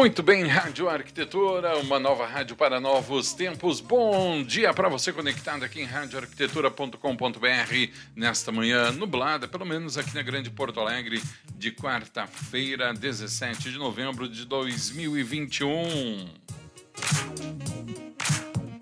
Muito bem, Rádio Arquitetura, uma nova rádio para novos tempos. Bom dia para você conectado aqui em radioarquitetura.com.br nesta manhã nublada, pelo menos aqui na Grande Porto Alegre, de quarta-feira, 17 de novembro de 2021.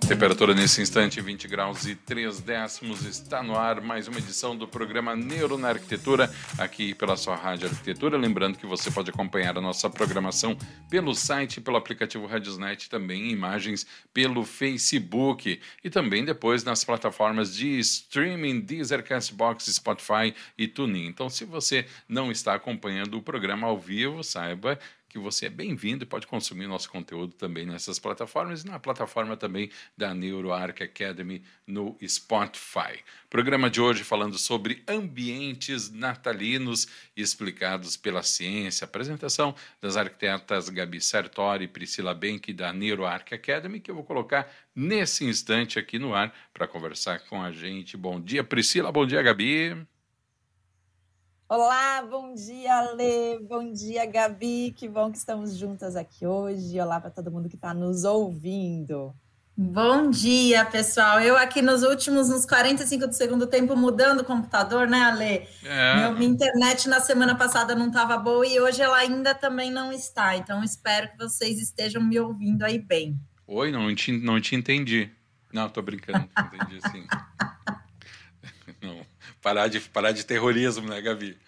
Temperatura nesse instante 20 graus e 3 décimos. Está no ar mais uma edição do programa Neuro na Arquitetura, aqui pela sua Rádio Arquitetura. Lembrando que você pode acompanhar a nossa programação pelo site, pelo aplicativo Radiosnet, também imagens pelo Facebook e também depois nas plataformas de streaming Deezer, Castbox, Spotify e TuneIn. Então, se você não está acompanhando o programa ao vivo, saiba que você é bem-vindo e pode consumir nosso conteúdo também nessas plataformas e na plataforma também da NeuroArc Academy no Spotify. Programa de hoje falando sobre ambientes natalinos explicados pela ciência. Apresentação das arquitetas Gabi Sartori e Priscila Benck da NeuroArc Academy, que eu vou colocar nesse instante aqui no ar para conversar com a gente. Bom dia, Priscila. Bom dia, Gabi. Olá, bom dia, Lê, bom dia, Gabi. Que bom que estamos juntas aqui hoje. Olá para todo mundo que está nos ouvindo. Bom dia, pessoal. Eu aqui nos últimos, nos 45 do segundo tempo, mudando o computador, né, Ale? É. Meu, minha internet na semana passada não estava boa e hoje ela ainda também não está. Então, espero que vocês estejam me ouvindo aí bem. Oi, não te, não te entendi. Não, tô brincando, entendi sim. Parar de, parar de terrorismo, né, Gabi?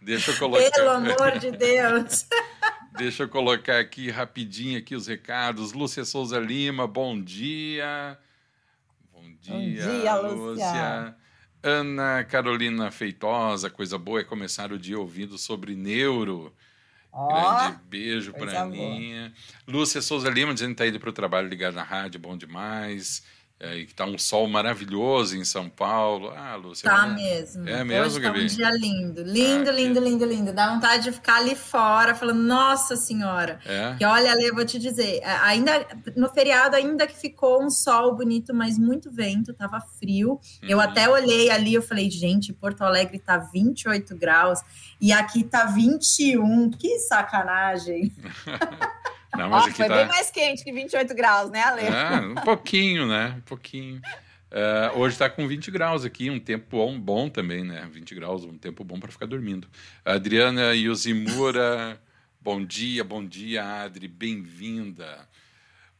Deixa eu colocar. Pelo amor de Deus! Deixa eu colocar aqui rapidinho aqui os recados. Lúcia Souza Lima, bom dia. Bom dia, bom dia Lúcia. Lúcia. Ana Carolina Feitosa, coisa boa é começar o dia ouvindo sobre neuro. Oh, Grande beijo para mim. Lúcia Souza Lima dizendo que está indo para o trabalho ligado na rádio, bom demais. É, que tá um sol maravilhoso em São Paulo. Ah, Lúcia. Tá mesmo. É mesmo, Hoje Gabi? Tá um dia lindo. Lindo, ah, lindo, que... lindo, lindo. Dá vontade de ficar ali fora, falando, nossa senhora. É? Que olha, Ale, vou te dizer, ainda no feriado, ainda que ficou um sol bonito, mas muito vento, tava frio. Uhum. Eu até olhei ali, eu falei, gente, Porto Alegre tá 28 graus e aqui tá 21. Que sacanagem. Não, mas Ó, foi tá... bem mais quente que 28 graus, né, Ale? É, um pouquinho, né? Um pouquinho. Uh, hoje está com 20 graus aqui, um tempo bom, bom também, né? 20 graus, um tempo bom para ficar dormindo. Adriana Yosimura, bom dia, bom dia, Adri, bem-vinda.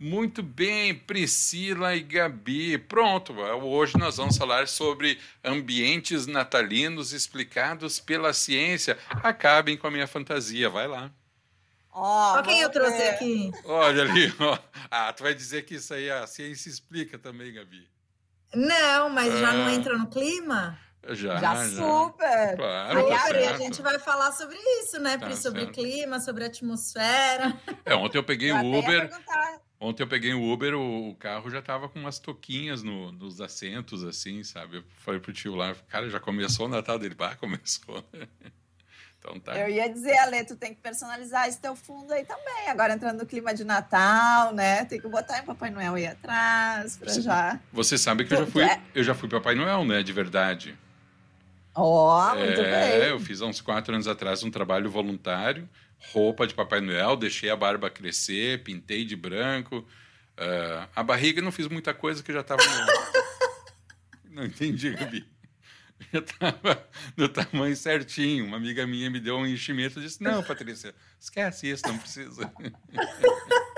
Muito bem, Priscila e Gabi. Pronto, hoje nós vamos falar sobre ambientes natalinos explicados pela ciência. Acabem com a minha fantasia, vai lá. Ó, oh, quem eu trouxe ver. aqui. Olha ali, ó. Ah, tu vai dizer que isso aí a ciência explica também, Gabi. Não, mas já não ah. entra no clima? Já, já, já. super. Claro, Aliás, tá a gente vai falar sobre isso, né, tá Pri? Sobre certo. clima, sobre atmosfera. É, ontem eu peguei o Uber. Ontem eu peguei o Uber, o, carro já tava com umas toquinhas no, nos assentos, assim, sabe? Eu falei pro tio lá, cara, já começou o Natal dele. Ah, começou. Então tá. Eu ia dizer, Ale, tu tem que personalizar esse teu fundo aí também. Agora entrando no clima de Natal, né? Tem que botar o Papai Noel aí atrás para já. Você sabe que eu já fui, é. eu já fui Papai Noel, né? De verdade. Ó, oh, muito é, bem. Eu fiz há uns quatro anos atrás um trabalho voluntário, roupa de Papai Noel, deixei a barba crescer, pintei de branco. Uh, a barriga não fiz muita coisa que já estava. não entendi, Gabi. eu estava no tamanho certinho. Uma amiga minha me deu um enchimento e disse: Não, Patrícia, esquece isso, não precisa.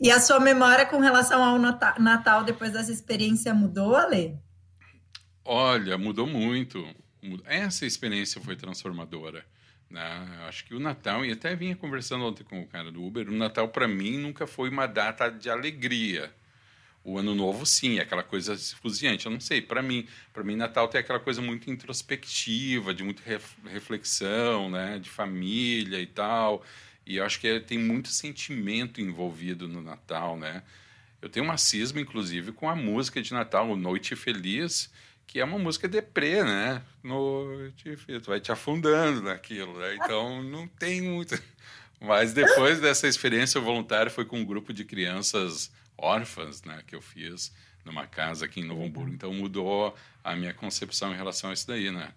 E a sua memória com relação ao Natal depois dessa experiência mudou, Ale? Olha, mudou muito. Essa experiência foi transformadora. Né? Acho que o Natal, e até vinha conversando ontem com o cara do Uber, o Natal para mim nunca foi uma data de alegria o ano novo, sim, é aquela coisa esfuziante. Eu não sei, para mim, para mim Natal tem aquela coisa muito introspectiva, de muita reflexão, né, de família e tal. E eu acho que tem muito sentimento envolvido no Natal, né? Eu tenho uma cisma, inclusive, com a música de Natal, Noite Feliz, que é uma música deprê, né? Noite Feliz, vai te afundando naquilo, né? Então não tem muito. Mas depois dessa experiência voluntária, foi com um grupo de crianças órfãs, né, que eu fiz numa casa aqui em Novo Hamburgo. Então mudou a minha concepção em relação a isso daí, né?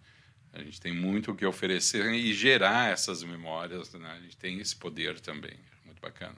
A gente tem muito o que oferecer e gerar essas memórias, né? A gente tem esse poder também. Muito bacana.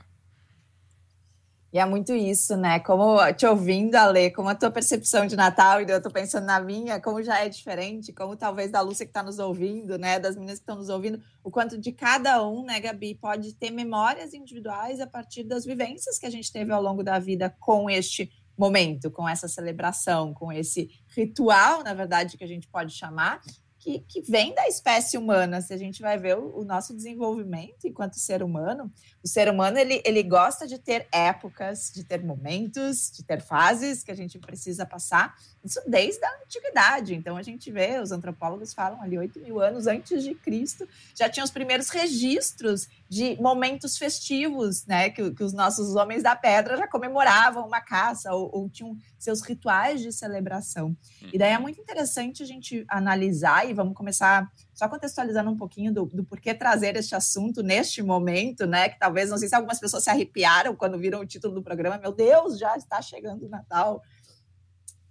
E é muito isso, né? Como te ouvindo, Ale, como a tua percepção de Natal, e eu tô pensando na minha, como já é diferente, como talvez da Lúcia que está nos ouvindo, né? Das meninas que estão nos ouvindo, o quanto de cada um, né, Gabi, pode ter memórias individuais a partir das vivências que a gente teve ao longo da vida com este momento, com essa celebração, com esse ritual, na verdade, que a gente pode chamar, que, que vem da espécie humana. Se a gente vai ver o, o, nosso desenvolvimento enquanto ser humano, o ser humano ele, ele gosta de ter épocas, de ter momentos, de ter fases que a gente precisa passar. Isso desde a antiguidade. Então a gente vê, os antropólogos falam ali 8 mil anos antes de Cristo, já tinha os primeiros registros de momentos festivos, né? Que, que os nossos homens da pedra já comemoravam uma caça ou, ou tinham seus rituais de celebração. E daí é uhum. muito interessante a gente analisar e vamos começar só contextualizando um pouquinho do, do porquê trazer este assunto neste momento, né? Que talvez, não sei se algumas pessoas se arrepiaram quando viram o título do programa, meu Deus, já está chegando o Natal.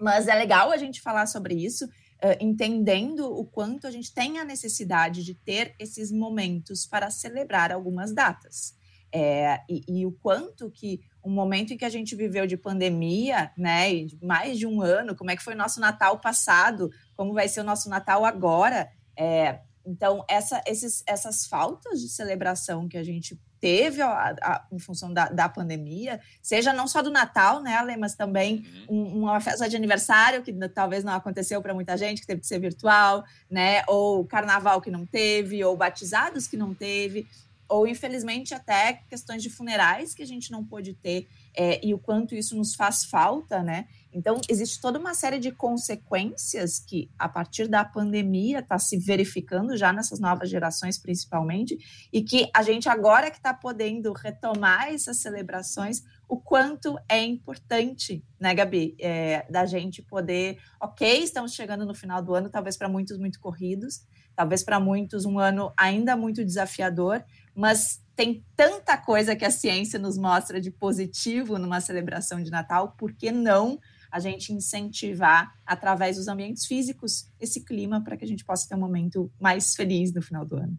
Mas é legal a gente falar sobre isso, uh, entendendo o quanto a gente tem a necessidade de ter esses momentos para celebrar algumas datas. É, e, e, o quanto que um momento em que a gente viveu de pandemia, né, e de mais de um ano, como é que foi o nosso Natal passado, como vai ser o nosso Natal agora, é, então, essa, esses, essas faltas de celebração que a gente teve a, a, em função da, da, pandemia, seja não só do Natal, né, Ale, mas também uhum. um, uma festa de aniversário que talvez não aconteceu para muita gente, que teve que ser virtual, né, ou carnaval que não teve, ou batizados que não teve, ou infelizmente até questões de funerais que a gente não pôde ter é, e o quanto isso nos faz falta, né? Então, existe toda uma série de consequências que, a partir da pandemia, está se verificando já nessas novas gerações, principalmente, e que a gente agora que está podendo retomar essas celebrações, o quanto é importante, né, Gabi, é, da gente poder, ok, estamos chegando no final do ano, talvez para muitos muito corridos, talvez para muitos um ano ainda muito desafiador, mas tem tanta coisa que a ciência nos mostra de positivo numa celebração de Natal, por que não a gente incentivar, através dos ambientes físicos, esse clima para que a gente possa ter um momento mais feliz no final do ano.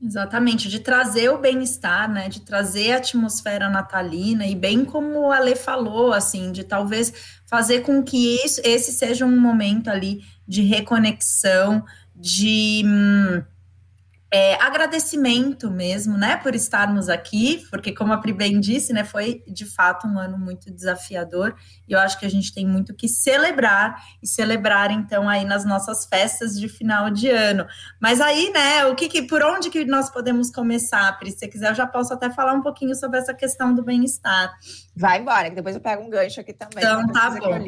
Exatamente, de trazer o bem-estar, né? De trazer a atmosfera natalina, e bem como a Lê falou, assim, de talvez fazer com que isso, esse seja um momento ali de reconexão, de. Hum, é, agradecimento mesmo, né, por estarmos aqui, porque como a Pri bem disse, né, foi de fato um ano muito desafiador e eu acho que a gente tem muito que celebrar e celebrar então aí nas nossas festas de final de ano. Mas aí, né, o que, que por onde que nós podemos começar, Pri? Se você quiser, eu já posso até falar um pouquinho sobre essa questão do bem-estar. Vai embora, que depois eu pego um gancho aqui também. Então tá bom.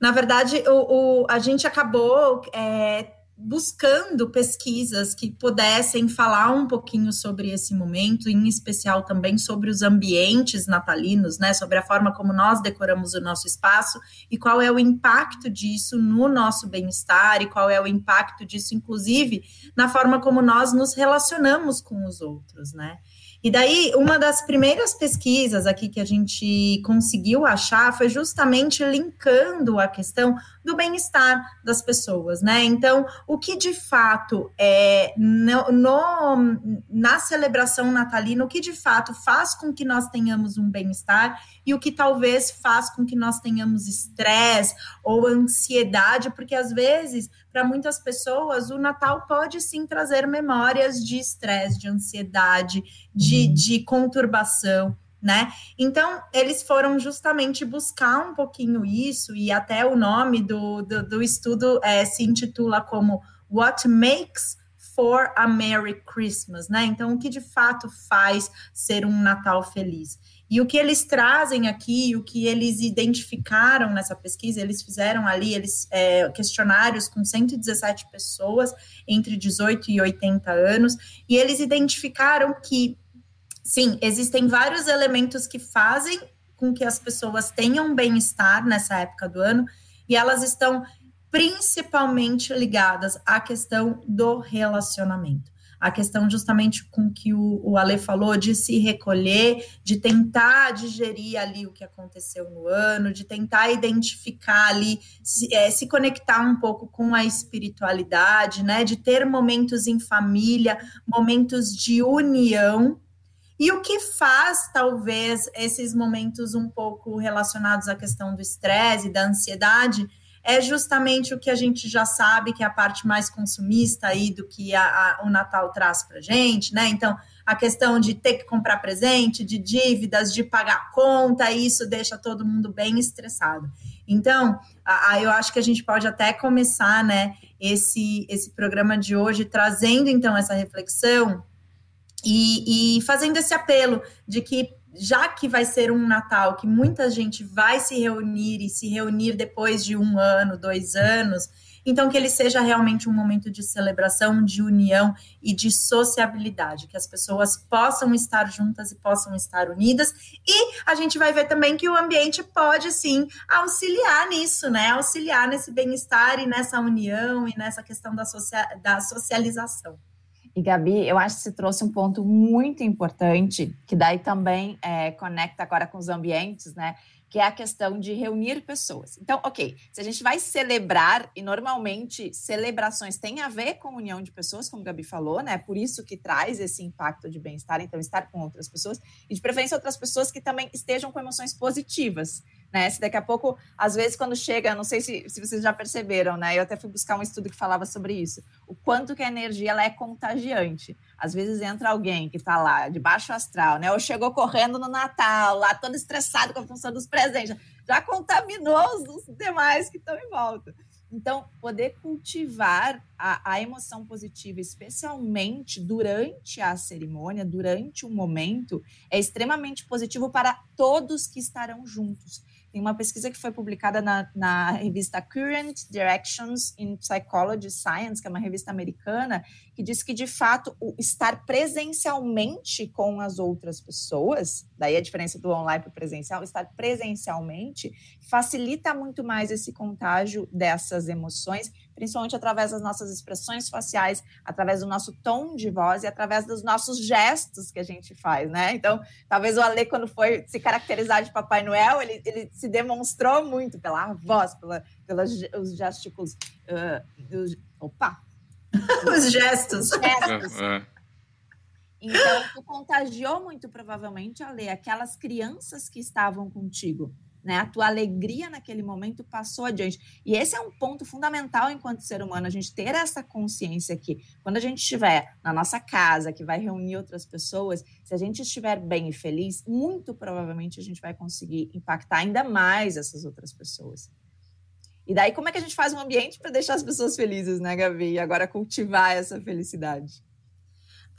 Na verdade, o, o, a gente acabou é, buscando pesquisas que pudessem falar um pouquinho sobre esse momento, em especial também sobre os ambientes natalinos, né, sobre a forma como nós decoramos o nosso espaço e qual é o impacto disso no nosso bem-estar e qual é o impacto disso, inclusive, na forma como nós nos relacionamos com os outros, né? E daí, uma das primeiras pesquisas aqui que a gente conseguiu achar foi justamente linkando a questão do bem-estar das pessoas, né? Então, o que de fato é no, no, na celebração natalina, o que de fato faz com que nós tenhamos um bem-estar e o que talvez faz com que nós tenhamos estresse ou ansiedade, porque às vezes, para muitas pessoas, o Natal pode sim trazer memórias de estresse, de ansiedade, de, uhum. de conturbação né? Então, eles foram justamente buscar um pouquinho isso, e até o nome do, do, do estudo é, se intitula como What Makes for a Merry Christmas, né? Então, o que de fato faz ser um Natal feliz? E o que eles trazem aqui, o que eles identificaram nessa pesquisa, eles fizeram ali eles é, questionários com 117 pessoas entre 18 e 80 anos, e eles identificaram que sim, existem vários elementos que fazem com que as pessoas tenham bem-estar nessa época do ano, e elas estão principalmente ligadas à questão do relacionamento. A questão justamente com que o, o Ale falou de se recolher, de tentar digerir ali o que aconteceu no ano, de tentar identificar ali, se, é, se conectar um pouco com a espiritualidade, né? De ter momentos em família, momentos de união. E o que faz, talvez, esses momentos um pouco relacionados à questão do estresse, da ansiedade, é justamente o que a gente já sabe que é a parte mais consumista aí do que a, a, o Natal traz para gente, né? Então, a questão de ter que comprar presente, de dívidas, de pagar conta, isso deixa todo mundo bem estressado. Então, a, eu acho que a gente pode até começar, né, esse, esse programa de hoje trazendo então essa reflexão e, e fazendo esse apelo de que já que vai ser um Natal que muita gente vai se reunir e se reunir depois de um ano, dois anos, então que ele seja realmente um momento de celebração, de união e de sociabilidade, que as pessoas possam estar juntas e possam estar unidas. E a gente vai ver também que o ambiente pode sim auxiliar nisso, né? Auxiliar nesse bem-estar e nessa união e nessa questão da, socia da socialização. E Gabi, eu acho que você trouxe um ponto muito importante, que daí também é, conecta agora com os ambientes, né? Que é a questão de reunir pessoas. Então, ok, se a gente vai celebrar, e normalmente celebrações têm a ver com união de pessoas, como Gabi falou, né? Por isso que traz esse impacto de bem-estar, então estar com outras pessoas, e de preferência outras pessoas que também estejam com emoções positivas né? Se daqui a pouco, às vezes, quando chega, não sei se, se vocês já perceberam, né? Eu até fui buscar um estudo que falava sobre isso. O quanto que a energia ela é contagiante. Às vezes entra alguém que está lá, de baixo astral, né? Ou chegou correndo no Natal, lá todo estressado com a função dos presentes, já contaminou os demais que estão em volta. Então, poder cultivar a, a, emoção positiva, especialmente durante a cerimônia, durante o momento, é extremamente positivo para todos que estarão juntos. Tem uma pesquisa que foi publicada na, na, revista Current Directions in Psychology Science, que é uma revista americana, que diz que, de fato, o estar presencialmente com as outras pessoas, daí a diferença do online para o presencial, estar presencialmente facilita muito mais esse contágio dessas emoções principalmente através das nossas expressões faciais, através do nosso tom de voz e através dos nossos gestos que a gente faz, né? Então, talvez o Ale, quando foi se caracterizar de Papai Noel, ele, ele se demonstrou muito pela voz, pela, pelos os gestículos. Uh, os, opa! os gestos. Os gestos. É, é. Então, tu contagiou muito provavelmente, Ale, aquelas crianças que estavam contigo né? A tua alegria naquele momento passou adiante. E esse é um ponto fundamental enquanto ser humano, a gente ter essa consciência que quando a gente estiver na nossa casa, que vai reunir outras pessoas, se a gente estiver bem e feliz, muito provavelmente a gente vai conseguir impactar ainda mais essas outras pessoas. E daí, como é que a gente faz um ambiente para deixar as pessoas felizes, né, Gabi? E agora cultivar essa felicidade.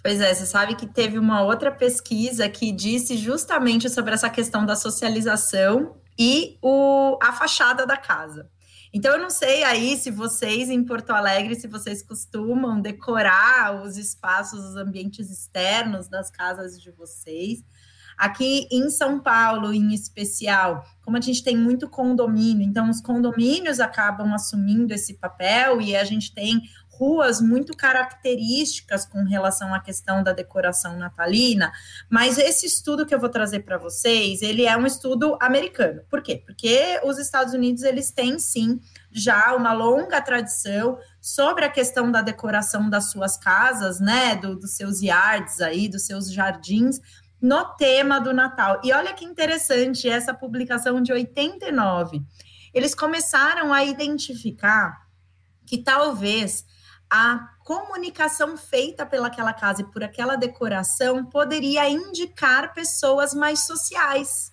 Pois é, você sabe que teve uma outra pesquisa que disse justamente sobre essa questão da socialização e o, a fachada da casa. Então, eu não sei aí se vocês em Porto Alegre, se vocês costumam decorar os espaços, os ambientes externos das casas de vocês. Aqui em São Paulo, em especial, como a gente tem muito condomínio, então os condomínios acabam assumindo esse papel e a gente tem ruas muito características com relação à questão da decoração natalina, mas esse estudo que eu vou trazer para vocês, ele é um estudo americano. Por quê? Porque os Estados Unidos, eles têm sim já uma longa tradição sobre a questão da decoração das suas casas, né, do, dos seus yards aí, dos seus jardins, no tema do Natal. E olha que interessante essa publicação de 89. Eles começaram a identificar que talvez a comunicação feita pelaquela casa e por aquela decoração poderia indicar pessoas mais sociais.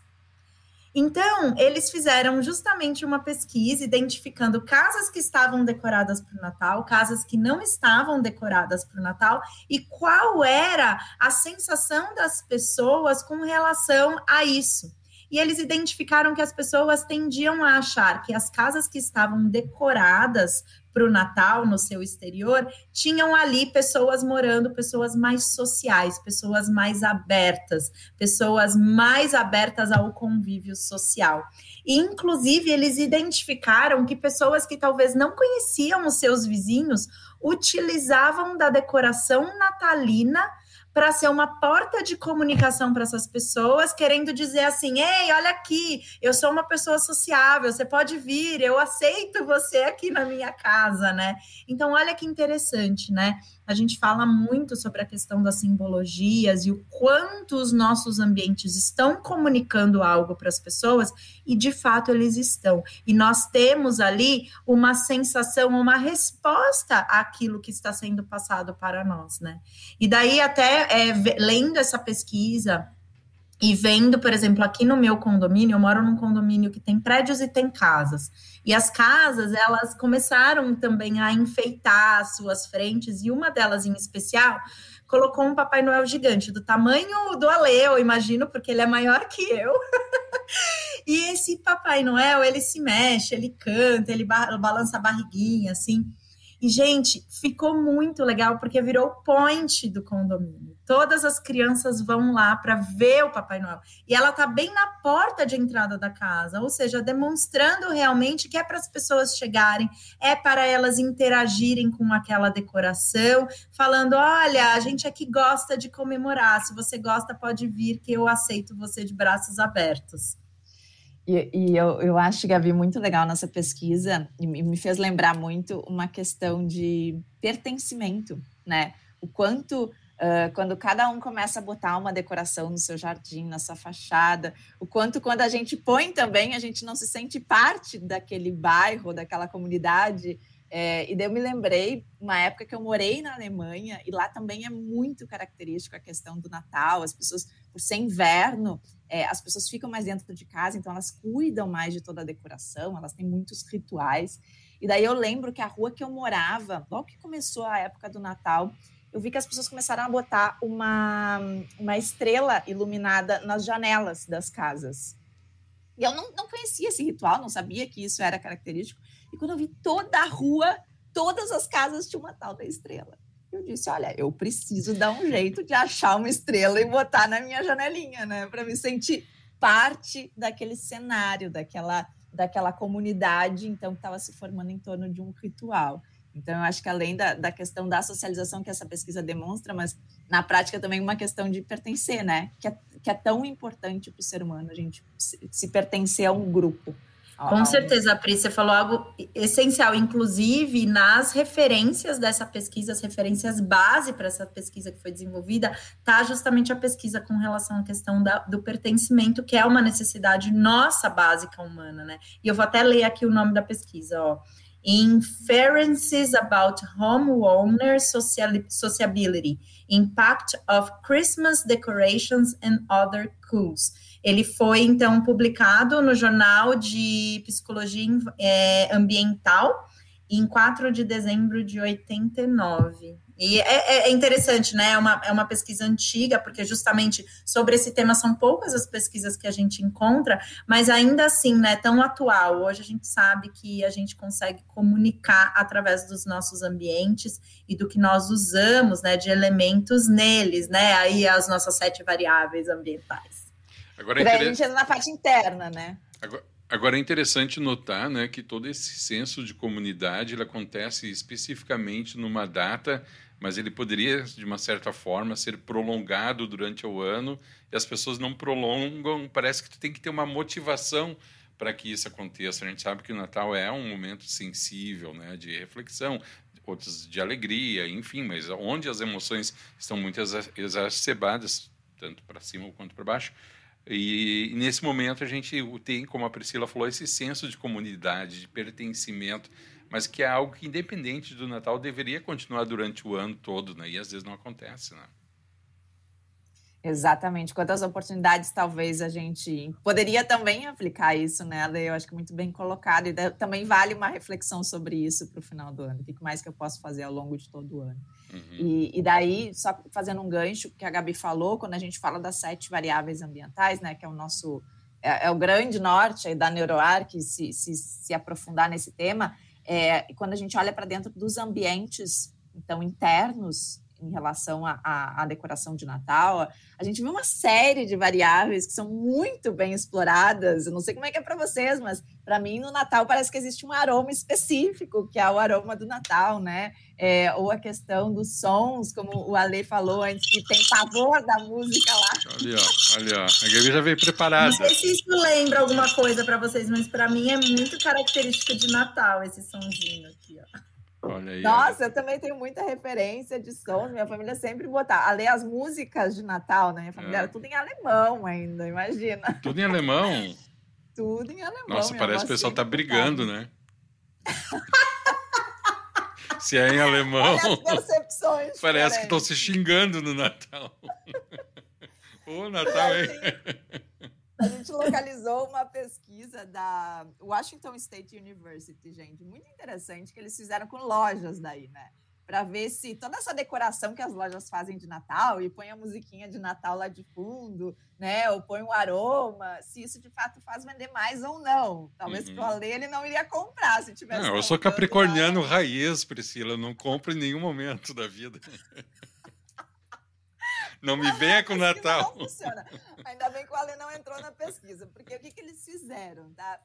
Então, eles fizeram justamente uma pesquisa identificando casas que estavam decoradas para o Natal, casas que não estavam decoradas para o Natal e qual era a sensação das pessoas com relação a isso. E eles identificaram que as pessoas tendiam a achar que as casas que estavam decoradas para o Natal no seu exterior, tinham ali pessoas morando, pessoas mais sociais, pessoas mais abertas, pessoas mais abertas ao convívio social. E, inclusive, eles identificaram que pessoas que talvez não conheciam os seus vizinhos utilizavam da decoração natalina para ser uma porta de comunicação para essas pessoas, querendo dizer assim: ei, olha aqui, eu sou uma pessoa sociável, você pode vir, eu aceito você aqui na minha casa, né? Então, olha que interessante, né? A gente fala muito sobre a questão das simbologias e o quanto os nossos ambientes estão comunicando algo para as pessoas, e de fato eles estão. E nós temos ali uma sensação, uma resposta àquilo que está sendo passado para nós, né? E daí, até é, lendo essa pesquisa, e vendo, por exemplo, aqui no meu condomínio, eu moro num condomínio que tem prédios e tem casas. E as casas, elas começaram também a enfeitar suas frentes, e uma delas em especial colocou um Papai Noel gigante, do tamanho do Ale, eu imagino, porque ele é maior que eu. e esse Papai Noel, ele se mexe, ele canta, ele balança a barriguinha, assim. E, gente, ficou muito legal porque virou o point do condomínio. Todas as crianças vão lá para ver o Papai Noel. E ela tá bem na porta de entrada da casa, ou seja, demonstrando realmente que é para as pessoas chegarem, é para elas interagirem com aquela decoração, falando: olha, a gente aqui gosta de comemorar. Se você gosta, pode vir, que eu aceito você de braços abertos. E, e, eu, eu acho, Gabi, muito legal nessa pesquisa, e me fez lembrar muito uma questão de pertencimento, né? O quanto, uh, quando cada um começa a botar uma decoração no seu jardim, na sua fachada, o quanto quando a gente põe também, a gente não se sente parte daquele bairro, daquela comunidade, é, e daí eu me lembrei uma época que eu morei na Alemanha e lá também é muito característico a questão do Natal. As pessoas, por ser inverno, é, as pessoas ficam mais dentro de casa, então elas cuidam mais de toda a decoração, elas têm muitos rituais. E daí eu lembro que a rua que eu morava, logo que começou a época do Natal, eu vi que as pessoas começaram a botar uma, uma estrela iluminada nas janelas das casas. E eu não, não conhecia esse ritual, não sabia que isso era característico. E quando eu vi toda a rua, todas as casas tinham uma tal da estrela. Eu disse: olha, eu preciso dar um jeito de achar uma estrela e botar na minha janelinha, né? Para me sentir parte daquele cenário, daquela, daquela comunidade, então, que estava se formando em torno de um ritual. Então, eu acho que além da, da questão da socialização que essa pesquisa demonstra, mas na prática também uma questão de pertencer, né? Que é, que é tão importante para o ser humano a gente se, se pertencer a um grupo. Com certeza, Pri, você falou algo essencial, inclusive nas referências dessa pesquisa, as referências base para essa pesquisa que foi desenvolvida, tá justamente a pesquisa com relação à questão da, do pertencimento, que é uma necessidade nossa básica humana, né? E eu vou até ler aqui o nome da pesquisa, ó. Inferences about homeowner sociability, impact of Christmas decorations and other cools ele foi, então, publicado no Jornal de Psicologia é, Ambiental em 4 de dezembro de 89. E é, é, é, interessante, né? É uma, é uma pesquisa antiga, porque justamente sobre esse tema são poucas as pesquisas que a gente encontra, mas ainda assim, né, tão atual. Hoje a gente sabe que a gente consegue comunicar através dos nossos ambientes e do que nós usamos, né, de elementos neles, né? Aí as nossas sete variáveis ambientais. Agora é a gente entra na parte interna, né? Agora, agora, é interessante notar né, que todo esse senso de comunidade ele acontece especificamente numa data, mas ele poderia, de uma certa forma, ser prolongado durante o ano e as pessoas não prolongam. Parece que tu tem que ter uma motivação para que isso aconteça. A gente sabe que o Natal é um momento sensível, né, de reflexão, outros de alegria, enfim, mas onde as emoções estão muito exacerbadas, tanto para cima quanto para baixo, e, nesse momento a gente tem, como a Priscila falou, esse senso de comunidade, de pertencimento, mas que é algo que, independente do Natal, deveria continuar durante o ano todo, né? E às vezes não acontece, né? Exatamente. Quantas oportunidades talvez a gente poderia também aplicar isso nela, eu acho que muito bem colocado. E também vale uma reflexão sobre isso para o final do ano. O que mais que eu posso fazer ao longo de todo o ano? Uhum. E, e, daí, só fazendo um gancho que a Gabi falou, quando a gente fala das sete variáveis ambientais, né, que é o nosso é, é o grande norte da NeuroArc, se, se, se aprofundar nesse tema, é, quando a gente olha para dentro dos ambientes, então, internos em relação à decoração de Natal, a gente vê uma série de variáveis que são muito bem exploradas. Eu não sei como é que é para vocês, mas para mim no Natal parece que existe um aroma específico, que é o aroma do Natal, né? É, ou a questão dos sons, como o Ale falou antes, que tem pavor da música lá. Ali, ó, ali, ó. A Gabi já veio preparada. Não sei se isso lembra alguma coisa para vocês, mas para mim é muito característico de Natal esse sonzinho aqui, ó. Aí. Nossa, eu também tenho muita referência de sons. Minha família sempre botava. Além as músicas de Natal, né? Minha família é. era tudo em alemão ainda, imagina. Tudo em alemão? tudo em alemão. Nossa, parece que o pessoal tá brigando, né? se é em alemão. Percepções. Parece que estão se xingando no Natal. Ô, Natal, hein? A gente localizou uma pesquisa da Washington State University, gente, muito interessante, que eles fizeram com lojas daí, né? Para ver se toda essa decoração que as lojas fazem de Natal e põe a musiquinha de Natal lá de fundo, né? Ou põe um aroma, se isso de fato faz vender mais ou não. Talvez uhum. o Ale ele não iria comprar se tivesse. Não, eu sou capricorniano lá. raiz, Priscila, eu não compro em nenhum momento da vida. Não me venha com Natal. Não funciona. Ainda bem que o Ale não entrou na pesquisa, porque o que, que eles fizeram, tá?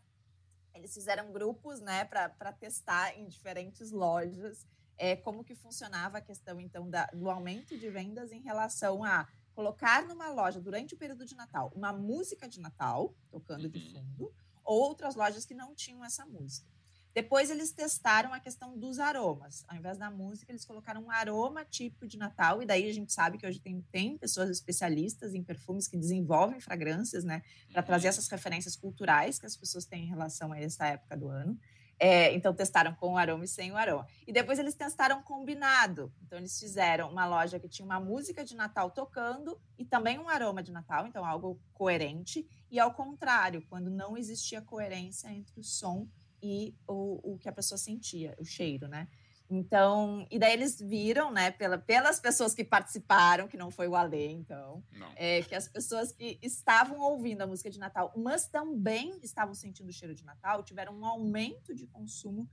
Eles fizeram grupos, né, para testar em diferentes lojas é, como que funcionava a questão, então, da, do aumento de vendas em relação a colocar numa loja, durante o período de Natal, uma música de Natal, tocando de uhum. fundo, ou outras lojas que não tinham essa música. Depois eles testaram a questão dos aromas. Ao invés da música, eles colocaram um aroma típico de Natal, e daí a gente sabe que hoje tem, tem pessoas especialistas em perfumes que desenvolvem fragrâncias, né, para uhum. trazer essas referências culturais que as pessoas têm em relação a essa época do ano. É, então, testaram com o aroma e sem o aroma. E depois eles testaram combinado. Então, eles fizeram uma loja que tinha uma música de Natal tocando e também um aroma de Natal, então algo coerente. E ao contrário, quando não existia coerência entre o som e o, o que a pessoa sentia, o cheiro, né? Então, e daí eles viram, né, pela, pelas pessoas que participaram, que não foi o Alê, então, é, que as pessoas que estavam ouvindo a música de Natal, mas também estavam sentindo o cheiro de Natal, tiveram um aumento de consumo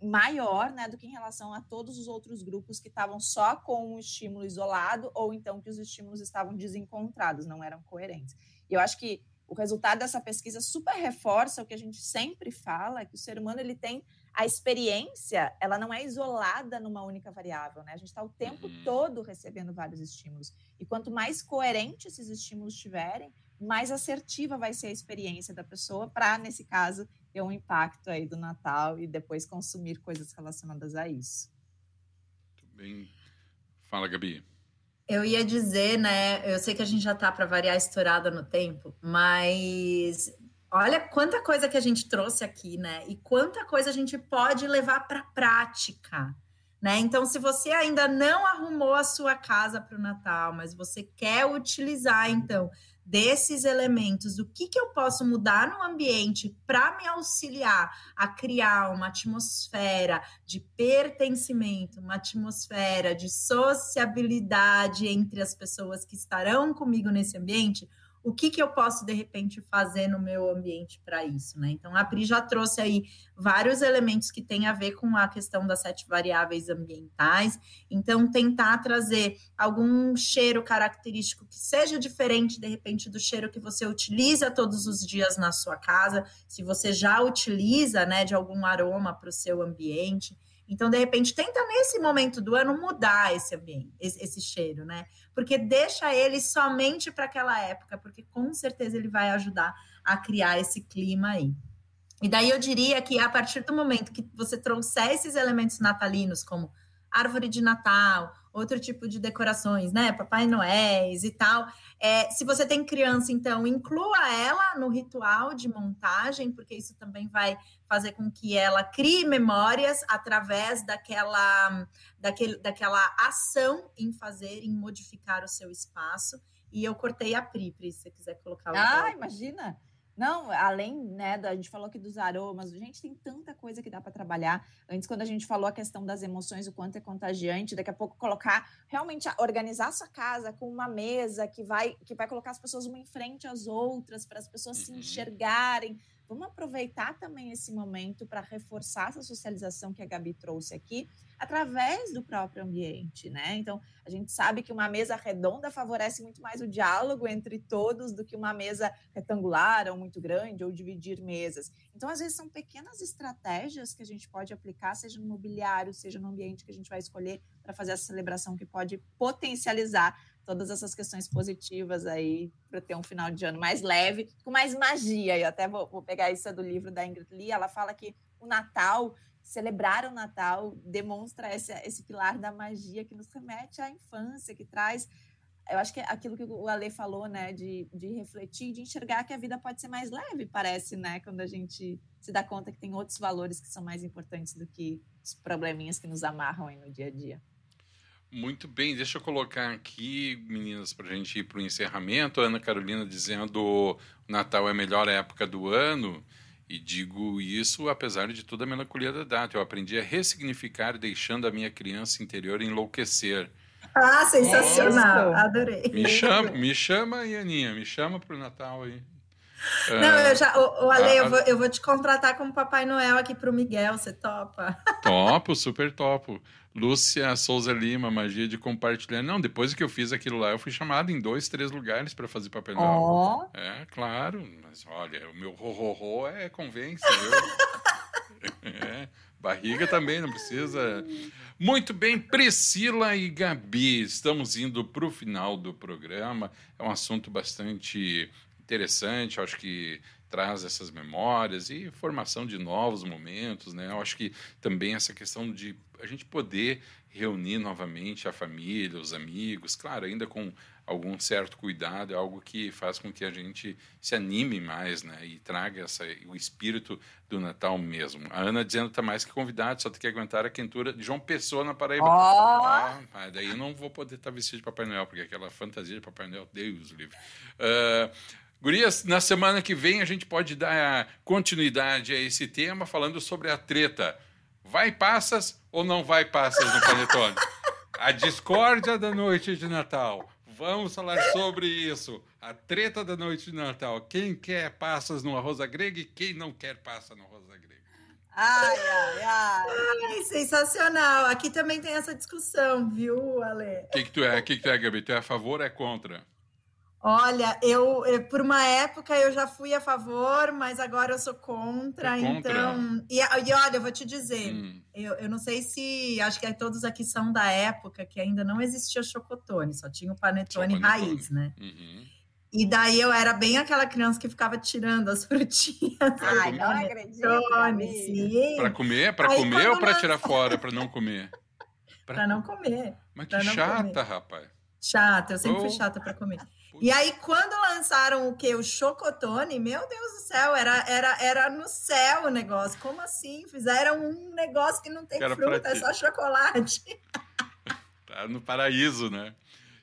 maior, né, do que em relação a todos os outros grupos que estavam só com um estímulo isolado ou então que os estímulos estavam desencontrados, não eram coerentes. E eu acho que o resultado dessa pesquisa super reforça o que a gente sempre fala, que o ser humano ele tem a experiência, ela não é isolada numa única variável, né? A gente está o tempo uhum. todo recebendo vários estímulos. E quanto mais coerente esses estímulos tiverem, mais assertiva vai ser a experiência da pessoa para, nesse caso, ter um impacto aí do Natal e depois consumir coisas relacionadas a isso. Muito bem. Fala, Gabi. Eu ia dizer, né? Eu sei que a gente já está para variar estourada no tempo, mas olha quanta coisa que a gente trouxe aqui, né? E quanta coisa a gente pode levar para prática. Né? Então, se você ainda não arrumou a sua casa para o Natal, mas você quer utilizar, então, desses elementos, o que, que eu posso mudar no ambiente para me auxiliar a criar uma atmosfera de pertencimento, uma atmosfera de sociabilidade entre as pessoas que estarão comigo nesse ambiente, o que, que eu posso, de repente, fazer no meu ambiente para isso, né? Então, a Pri já trouxe aí vários elementos que têm a ver com a questão das sete variáveis ambientais. Então, tentar trazer algum cheiro característico que seja diferente, de repente, do cheiro que você utiliza todos os dias na sua casa, se você já utiliza, né, de algum aroma para o seu ambiente. Então, de repente, tenta nesse momento do ano mudar esse ambiente, esse, cheiro, né? Porque deixa ele somente para aquela época, porque com certeza ele vai ajudar a criar esse clima aí. E daí eu diria que a partir do momento que você trouxer esses elementos natalinos, como árvore de Natal, outro tipo de decorações, né? Papai Noéis e tal. É, se você tem criança, então, inclua ela no ritual de montagem, porque isso também vai fazer com que ela crie memórias através daquela, daquele, daquela ação em fazer, em modificar o seu espaço. E eu cortei a Pri, Pri, se você quiser colocar o. Ah, imagina! Não, além, né, da, a gente falou aqui dos aromas, gente, tem tanta coisa que dá para trabalhar. Antes, quando a gente falou a questão das emoções, o quanto é contagiante, daqui a pouco colocar, realmente organizar a sua casa com uma mesa que vai, que vai colocar as pessoas uma em frente às outras, para as pessoas uhum. se enxergarem, Vamos aproveitar também esse momento para reforçar essa socialização que a Gabi trouxe aqui, através do próprio ambiente, né? Então, a gente sabe que uma mesa redonda favorece muito mais o diálogo entre todos do que uma mesa retangular ou muito grande ou dividir mesas. Então, às vezes, são pequenas estratégias que a gente pode aplicar, seja no mobiliário, seja no ambiente que a gente vai escolher para fazer essa celebração que pode potencializar todas essas questões positivas aí para ter um final de ano mais leve, com mais magia. Eu até vou, vou pegar isso do livro da Ingrid Lee, ela fala que o Natal, celebrar o Natal, demonstra esse, esse pilar da magia que nos remete à infância, que traz eu acho que é aquilo que o Ale falou, né, de, de refletir, de enxergar que a vida pode ser mais leve, parece, né, quando a gente se dá conta que tem outros valores que são mais importantes do que os probleminhas que nos amarram aí no dia a dia. Muito bem, deixa eu colocar aqui, meninas, para a gente ir para o encerramento. Ana Carolina dizendo o Natal é a melhor época do ano. E digo isso apesar de toda a melancolia da data. Eu aprendi a ressignificar, deixando a minha criança interior enlouquecer. Ah, sensacional! Adorei. Me chama, me chama aí, Aninha. Me chama para o Natal aí. Não, eu já. O, o Ale, a, eu, vou, eu vou te contratar como Papai Noel aqui para o Miguel, você topa? Topo, super topo. Lúcia Souza Lima, magia de compartilhar. Não, depois que eu fiz aquilo lá, eu fui chamado em dois, três lugares para fazer Noel. Oh. É, claro. Mas olha, o meu ro-ro-ro é convence, viu? é, barriga também, não precisa. Muito bem, Priscila e Gabi, estamos indo para o final do programa. É um assunto bastante interessante, acho que traz essas memórias e formação de novos momentos, né? Eu acho que também essa questão de a gente poder reunir novamente a família, os amigos, claro, ainda com algum certo cuidado, é algo que faz com que a gente se anime mais, né? E traga essa, o espírito do Natal mesmo. A Ana dizendo que está mais que convidado, só tem que aguentar a quentura de João Pessoa na Paraíba. Oh! Ah, daí eu não vou poder estar vestido de Papai Noel, porque aquela fantasia de Papai Noel, Deus livre. Uh, Gurias, na semana que vem a gente pode dar continuidade a esse tema falando sobre a treta. Vai passas ou não vai passas no Panetone? A discórdia da noite de Natal. Vamos falar sobre isso. A treta da noite de Natal. Quem quer passas no arroz grega e quem não quer passa no arroz grega. Ai, ai, ai. ai sensacional. Aqui também tem essa discussão, viu, Ale? O que, que tu é? O que, que tu é, Gabi? Tu é a favor ou é contra? Olha, eu, eu, por uma época eu já fui a favor, mas agora eu sou contra. É contra. Então, e, e, olha, eu vou te dizer, hum. eu, eu não sei se acho que todos aqui são da época que ainda não existia chocotone, só tinha o panetone, panetone. raiz, né? Uhum. E daí eu era bem aquela criança que ficava tirando as frutinhas. Ai, não acredito. Para comer, para comer ou para tirar fora, para não comer? Para não comer. Mas que chata, comer. rapaz. Chata, eu sempre oh. fui chata para comer. E aí, quando lançaram o que? O Chocotone, meu Deus do céu, era, era, era no céu o negócio. Como assim? Fizeram um negócio que não tem Quero fruta, é só chocolate. tá no paraíso, né?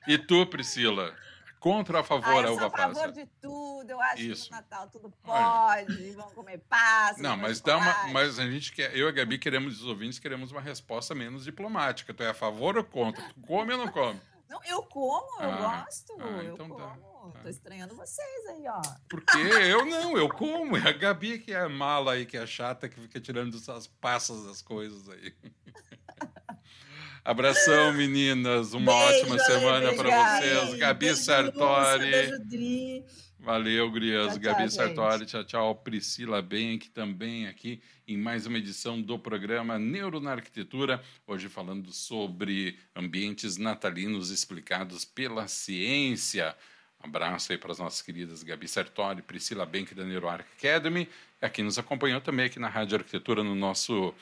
E tu, Priscila? Contra ou a favor ah, a uva passa? Eu sou a favor de tudo. Eu acho Isso. que no Natal tudo pode. Vão comer passa. Não, mas dá uma, mas a gente quer, eu e a Gabi queremos, os ouvintes queremos uma resposta menos diplomática. Tu é a favor ou contra? Tu come ou não come? Não, eu como, eu ah, gosto. Ah, eu então como. Tá. Tô ah. estranhando vocês aí, ó. Porque eu não, eu como. É a Gabi que é a mala aí, que é a chata, que fica tirando as passas das coisas aí. Abração, meninas. Uma beijo, ótima semana para vocês. Gabi beijo, Sartori. Beijo, Dri. Valeu, Grias. Tchau, Gabi tchau, Sartori, tchau, tchau. Priscila Benck também aqui em mais uma edição do programa Neuro na Arquitetura. Hoje falando sobre ambientes natalinos explicados pela ciência. Um abraço aí para as nossas queridas Gabi Sartori, Priscila Benck da NeuroArc Academy. Aqui nos acompanhou também aqui na Rádio Arquitetura no nosso,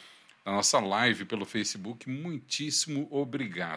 na nossa live pelo Facebook. Muitíssimo obrigado.